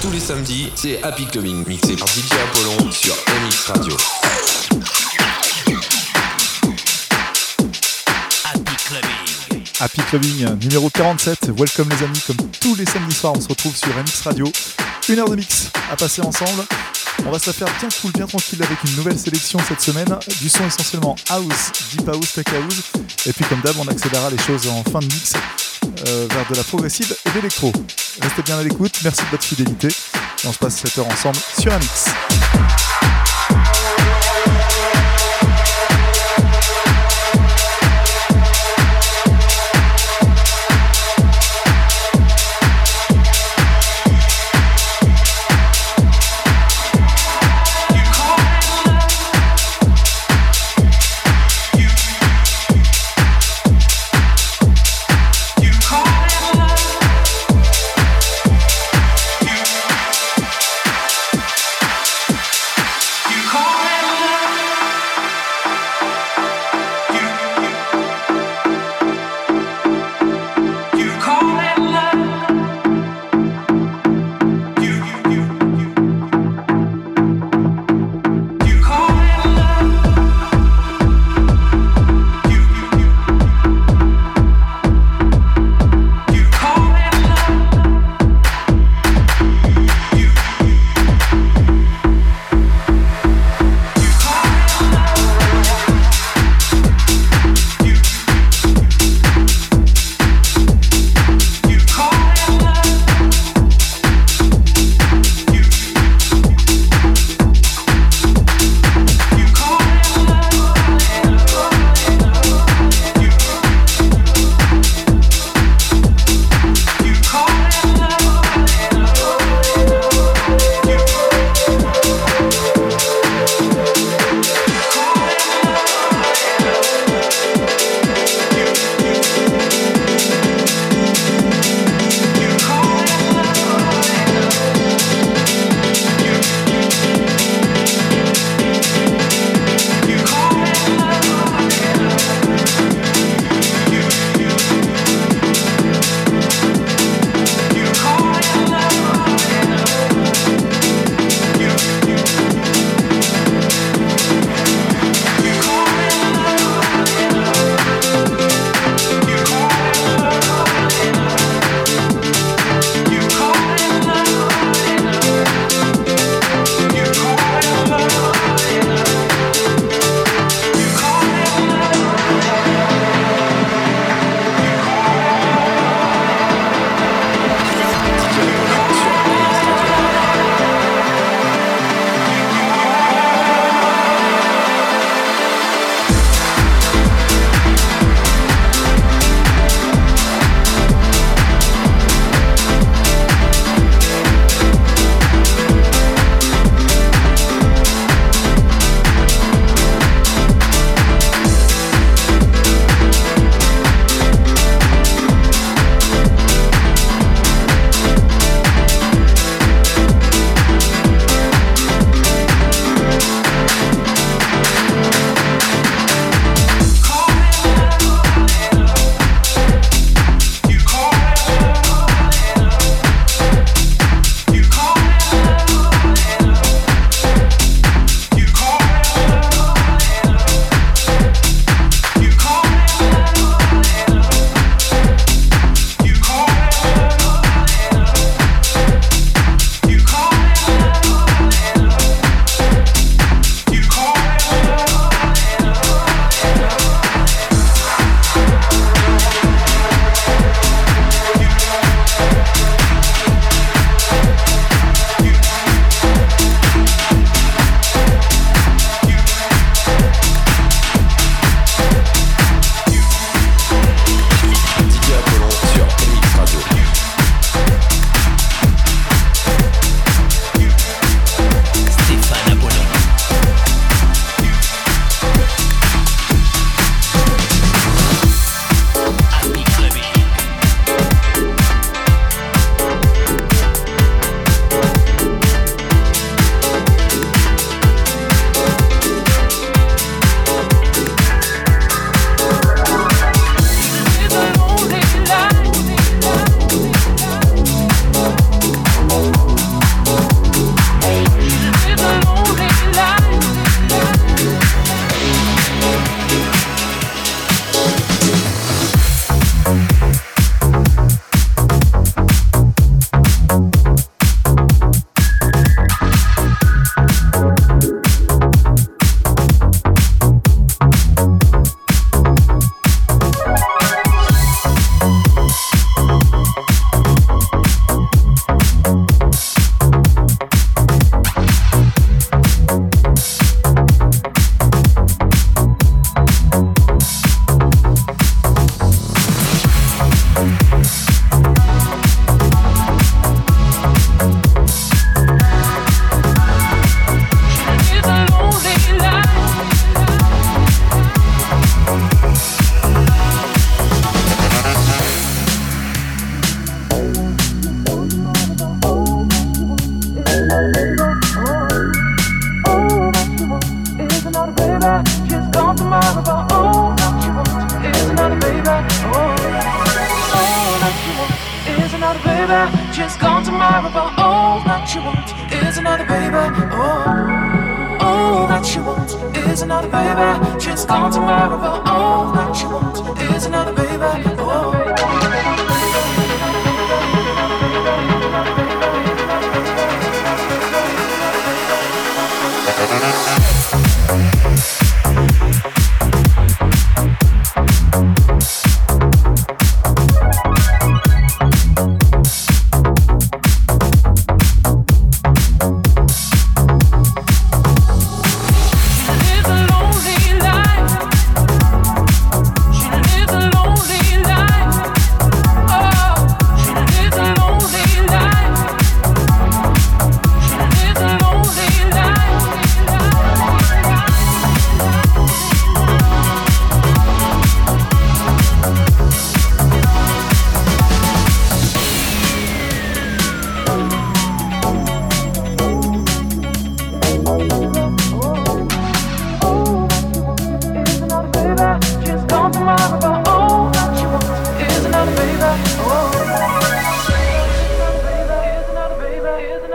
tous les samedis, c'est Happy Clubbing, mixé par DJ Apollon sur MX Radio. Happy Clubbing. Happy Clubbing numéro 47. Welcome les amis, comme tous les samedis soirs, on se retrouve sur MX Radio. Une heure de mix à passer ensemble. On va se faire bien cool, bien tranquille avec une nouvelle sélection cette semaine. Du son essentiellement house, deep house, tech house. Et puis comme d'hab, on accélérera les choses en fin de mix euh, vers de la progressive et de l'électro. Restez bien à l'écoute, merci de votre fidélité. Et on se passe cette heure ensemble sur un mix.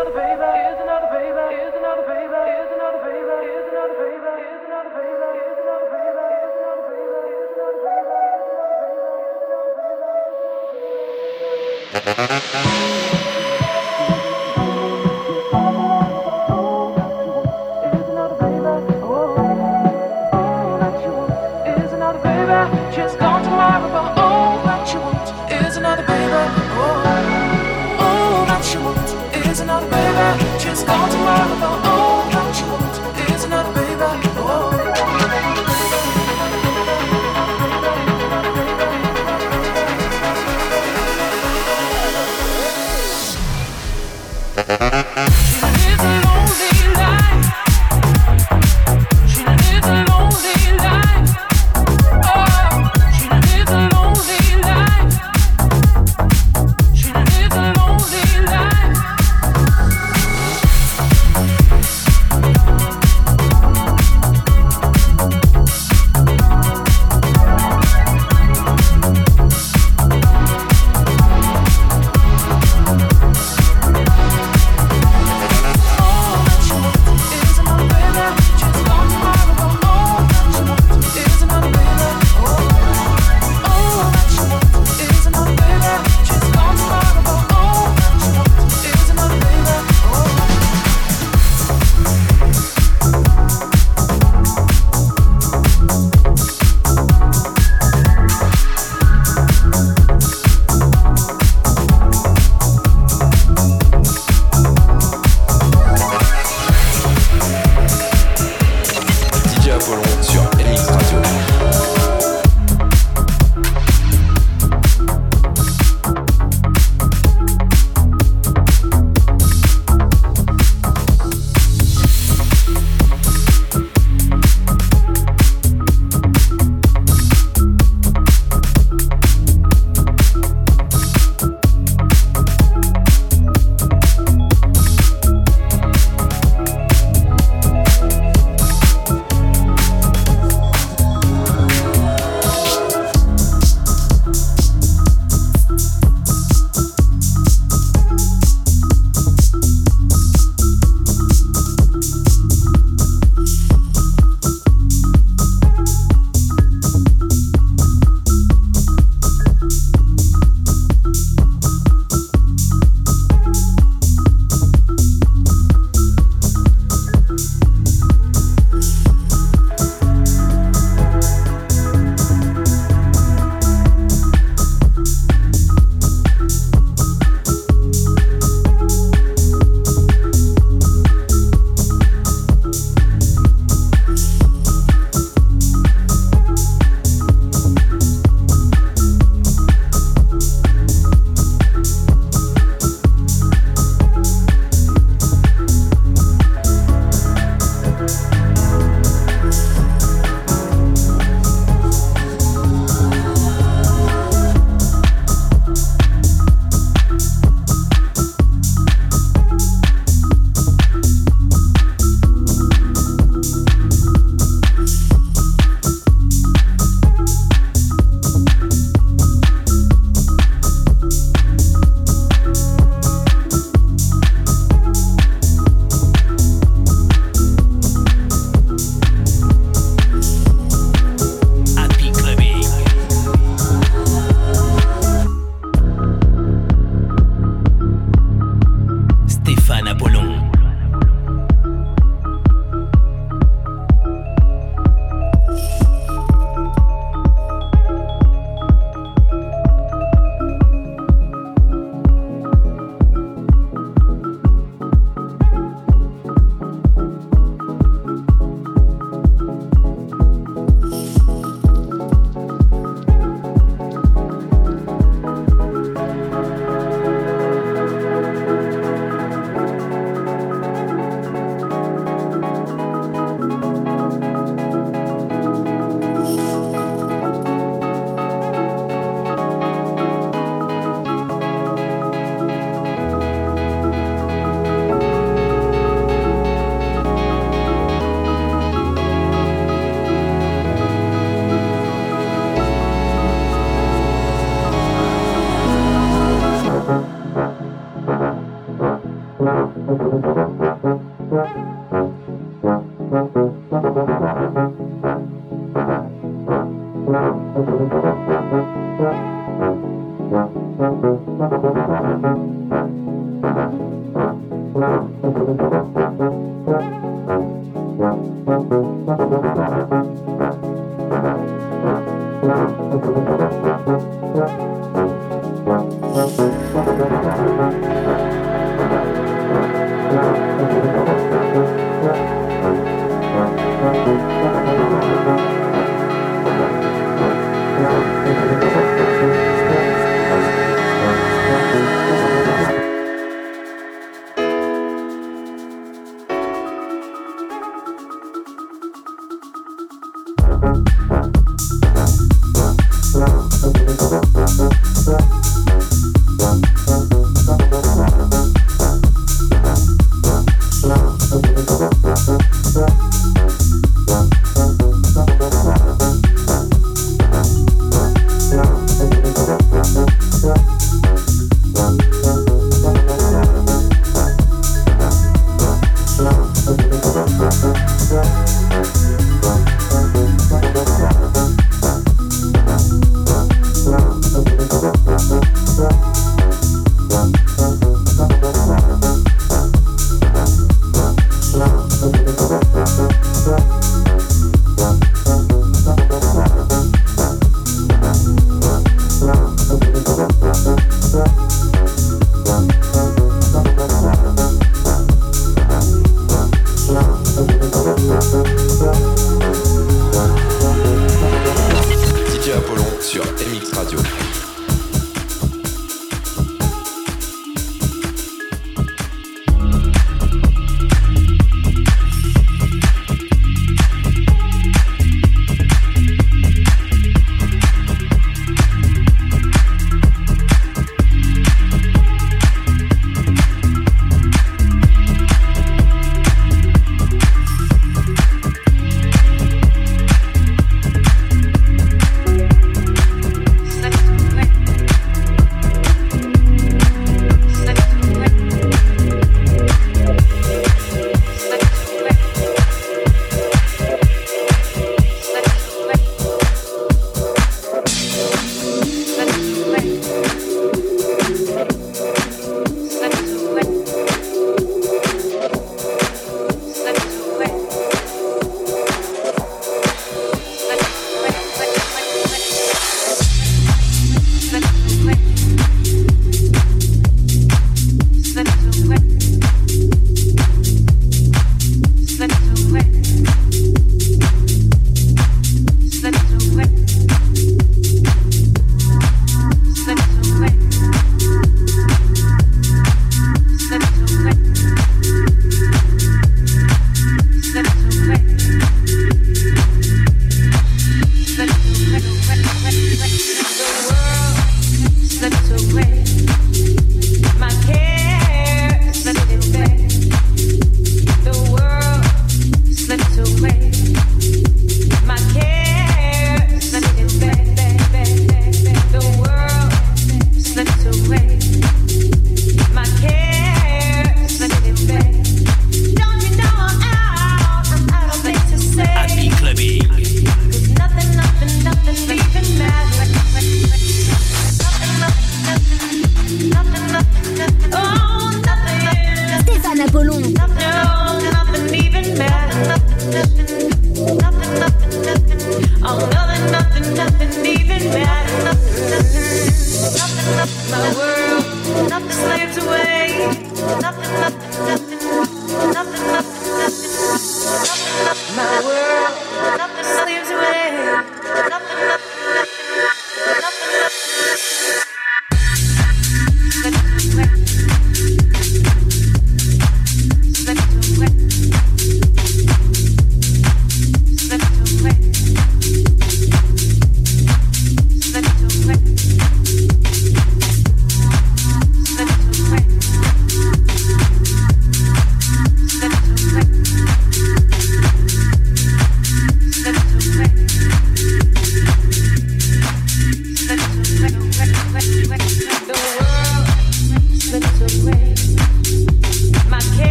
Another baby. Another baby. Another baby. Another baby. Another baby. Another baby. Another baby. Another baby. Another baby.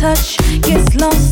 touch gets lost.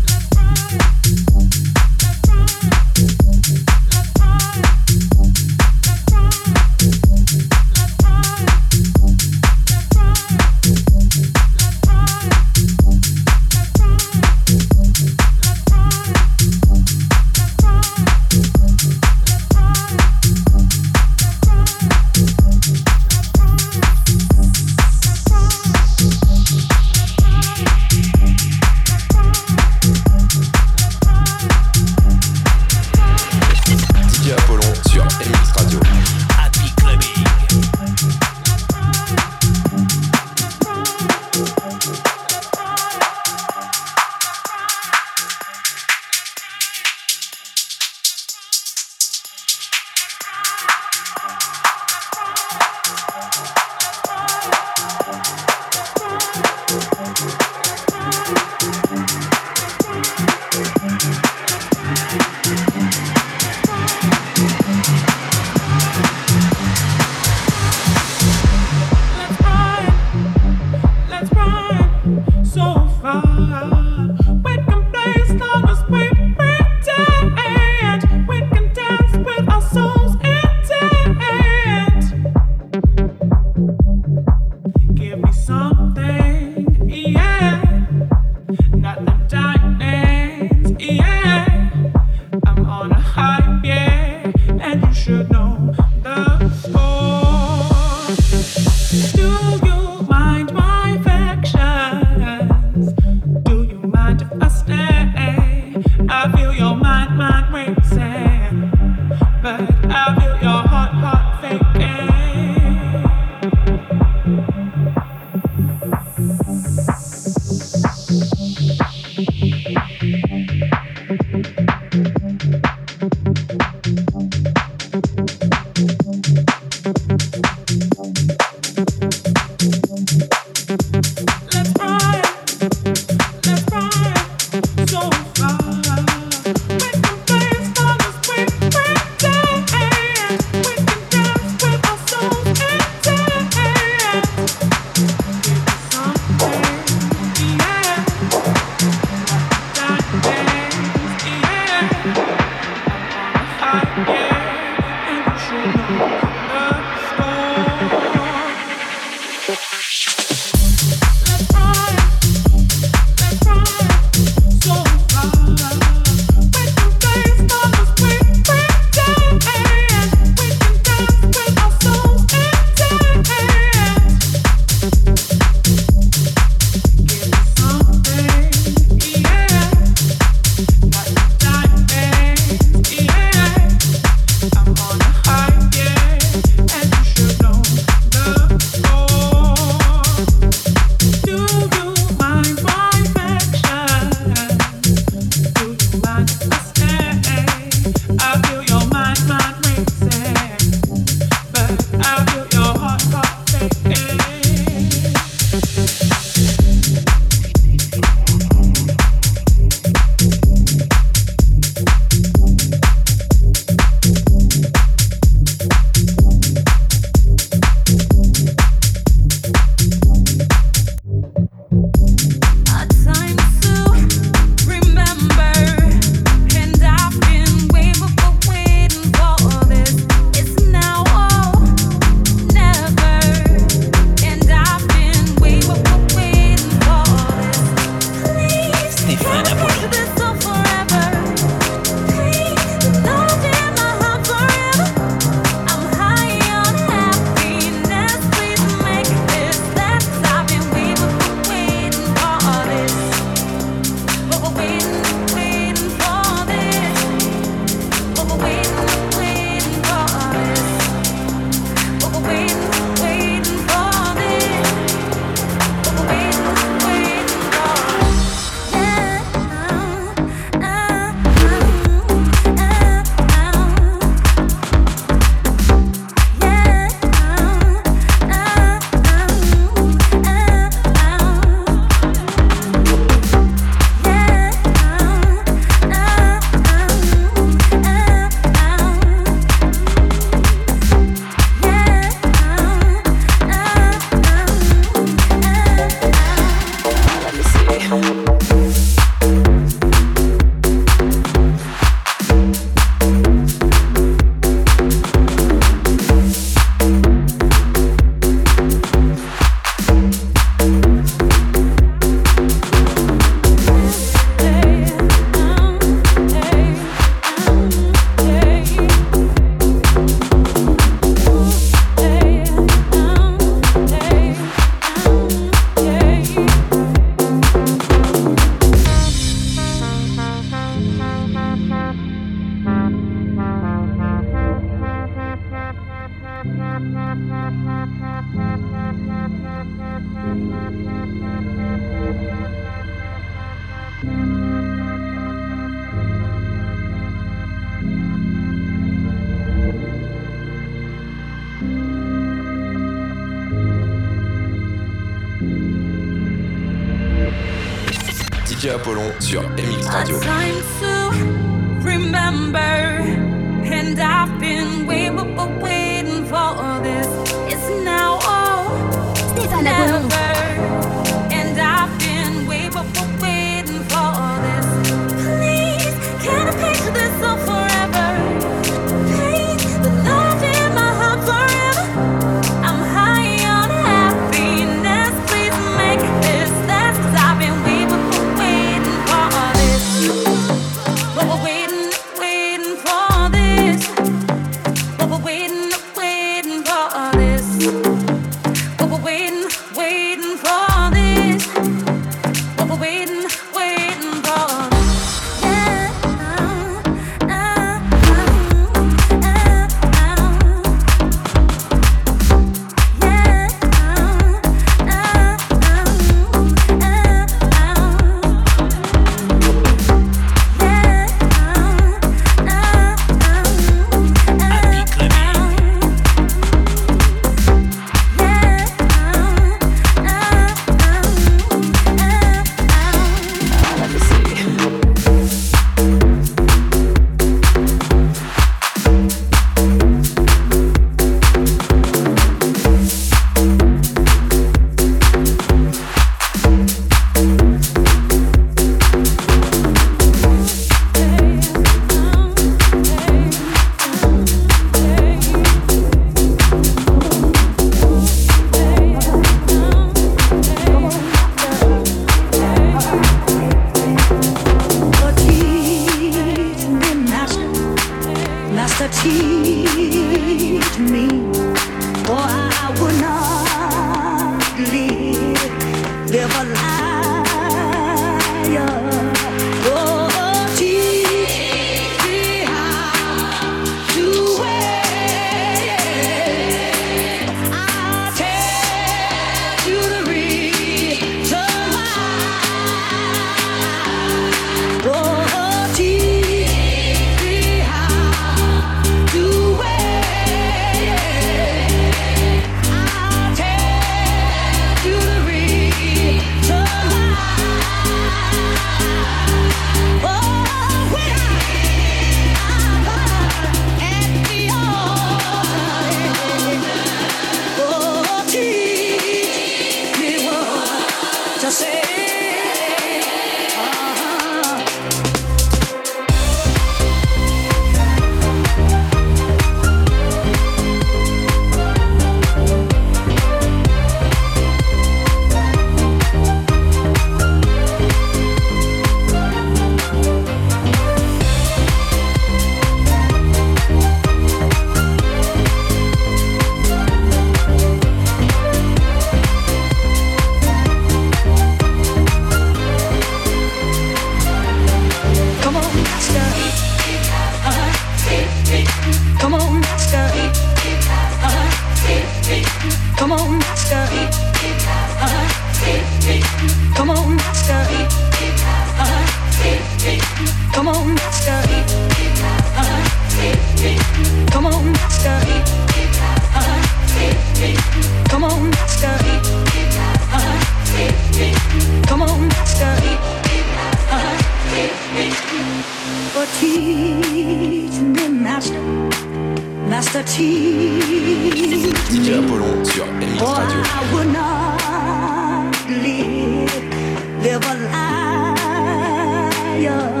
yeah.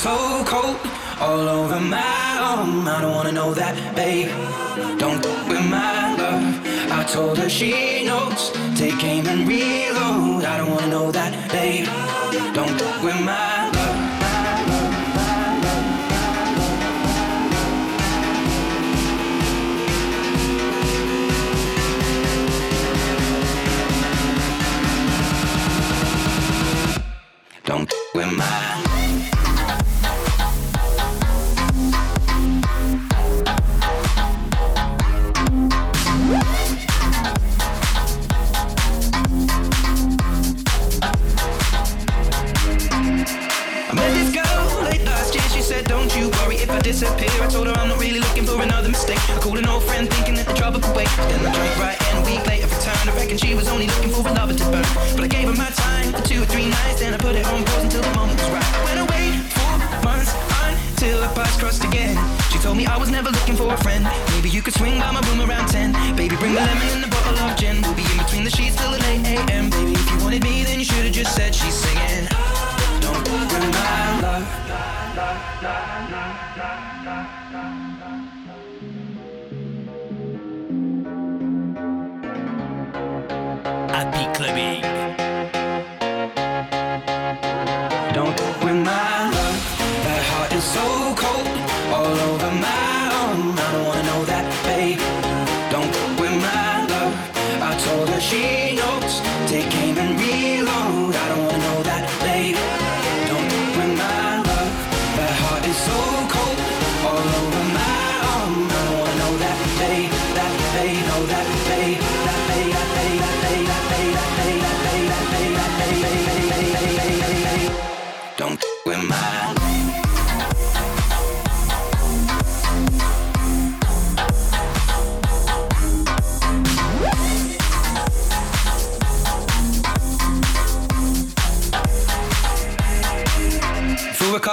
so cold all over my arm. I don't wanna know that, babe. Don't go with my love. I told her she knows. Take aim and reload. I don't wanna know that, babe. Don't go with my love. Don't with my told her I'm not really looking for another mistake. I called an old friend thinking that the trouble could wait. Then I drank right and a week later returned. I reckon she was only looking for a lover to burn. But I gave her my time for two or three nights, and I put it on pause until the moment was right. I went away for months until our paths crossed again. She told me I was never looking for a friend. Maybe you could swing by my room around 10. Baby, bring the lemon and the bottle of gin. We'll be in between the sheets till the 8 a.m. Baby, if you wanted me, then you should have just said she's singing. She knows. Take aim and reload. I don't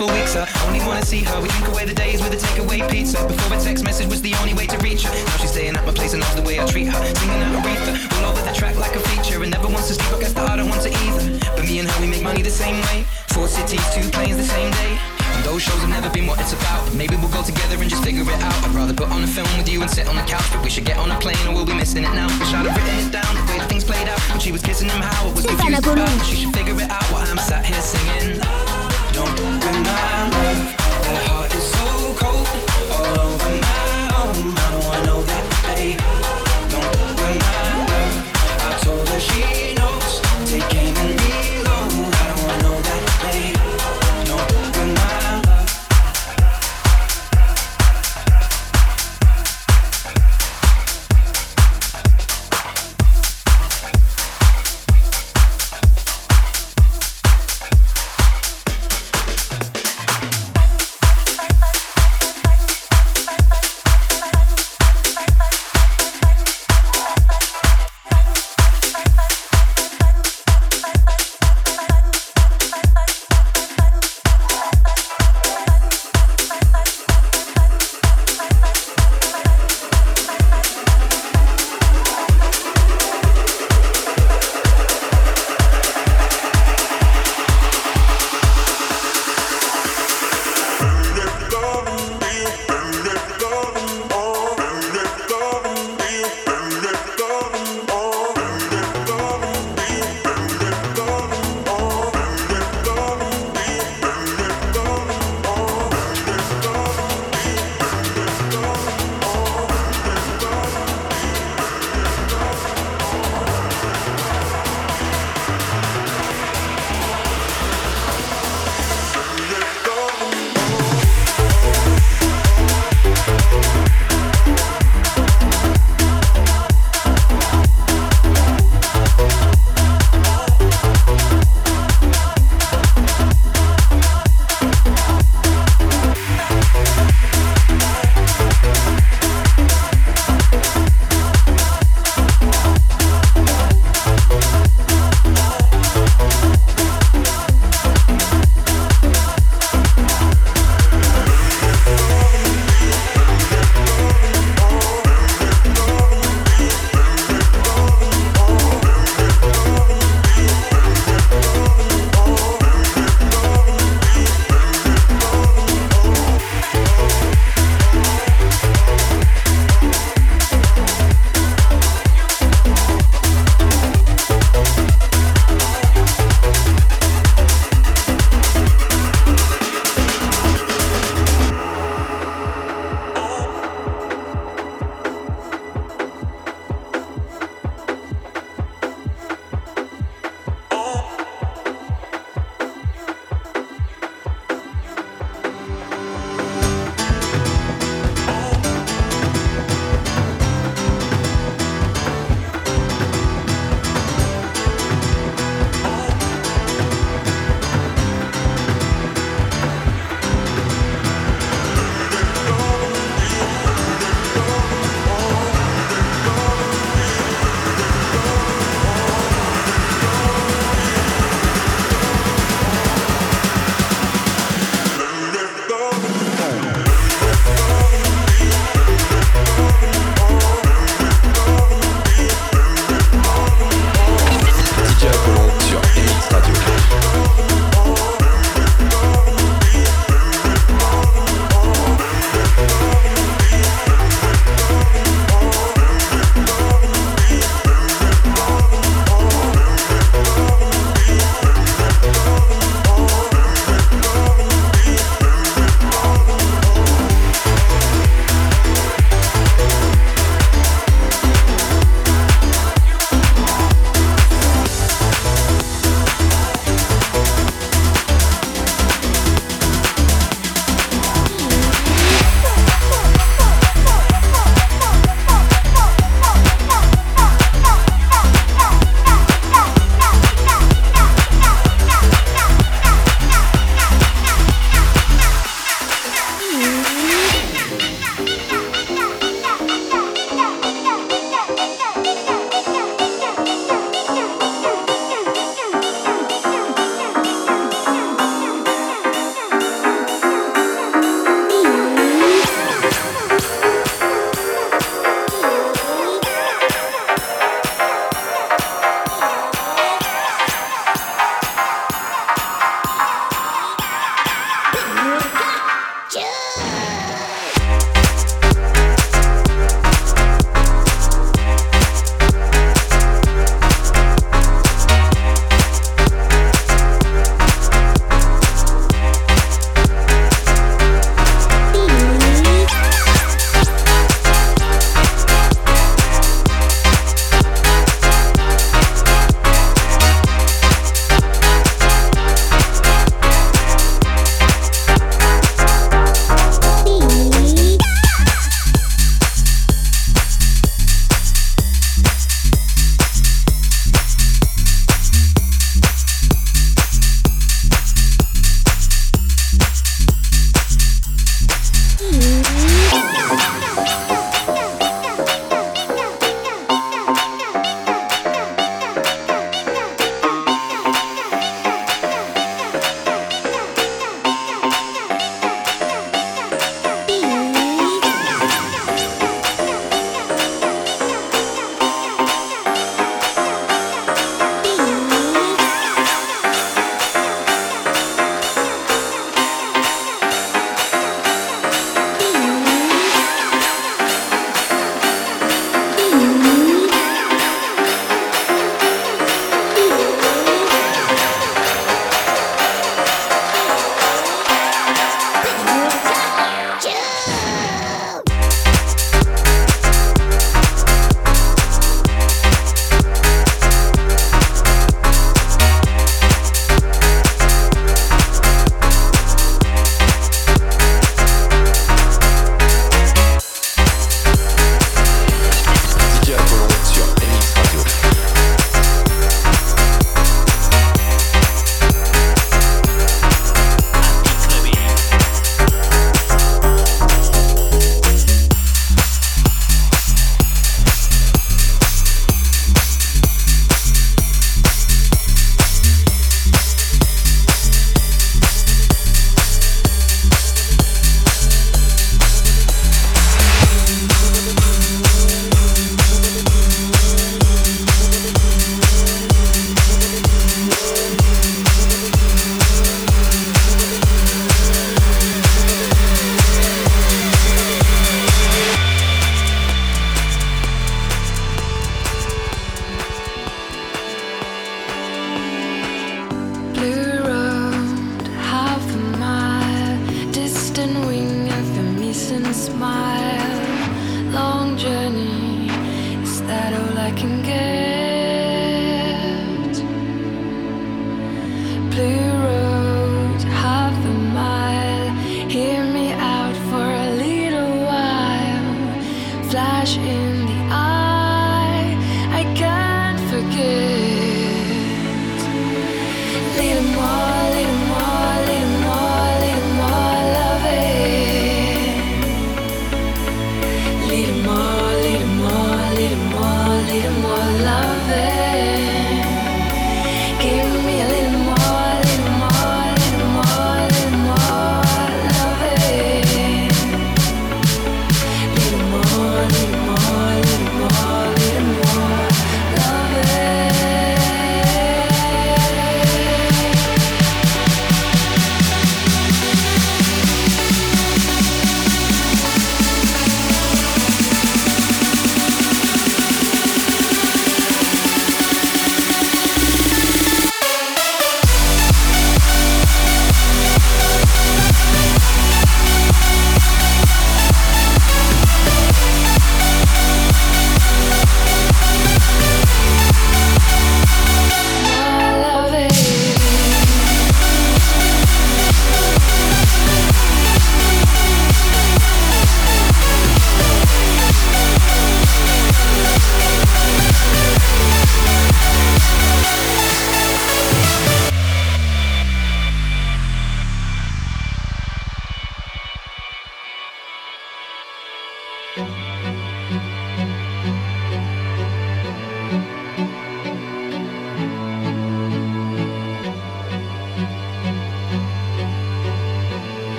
couple weeks, I only wanna see her. We drink away the days with a takeaway pizza. Before a text message was the only way to reach her. Now she's staying at my place and loves the way I treat her. Singing out Aretha, all over the track like a feature. And never wants to sleep, I guess that I don't want to either. But me and her, we make money the same way. Four cities, two planes the same day. And those shows have never been what it's about. Maybe we'll go together and just figure it out. I'd rather put on a film with you and sit on the couch. But we should get on a plane or we'll be missing it now. Wish I'd have written it down, the way things played out. When she was kissing him, how I was confused about. She should figure it out while I'm sat here singing. She knows. Take aim and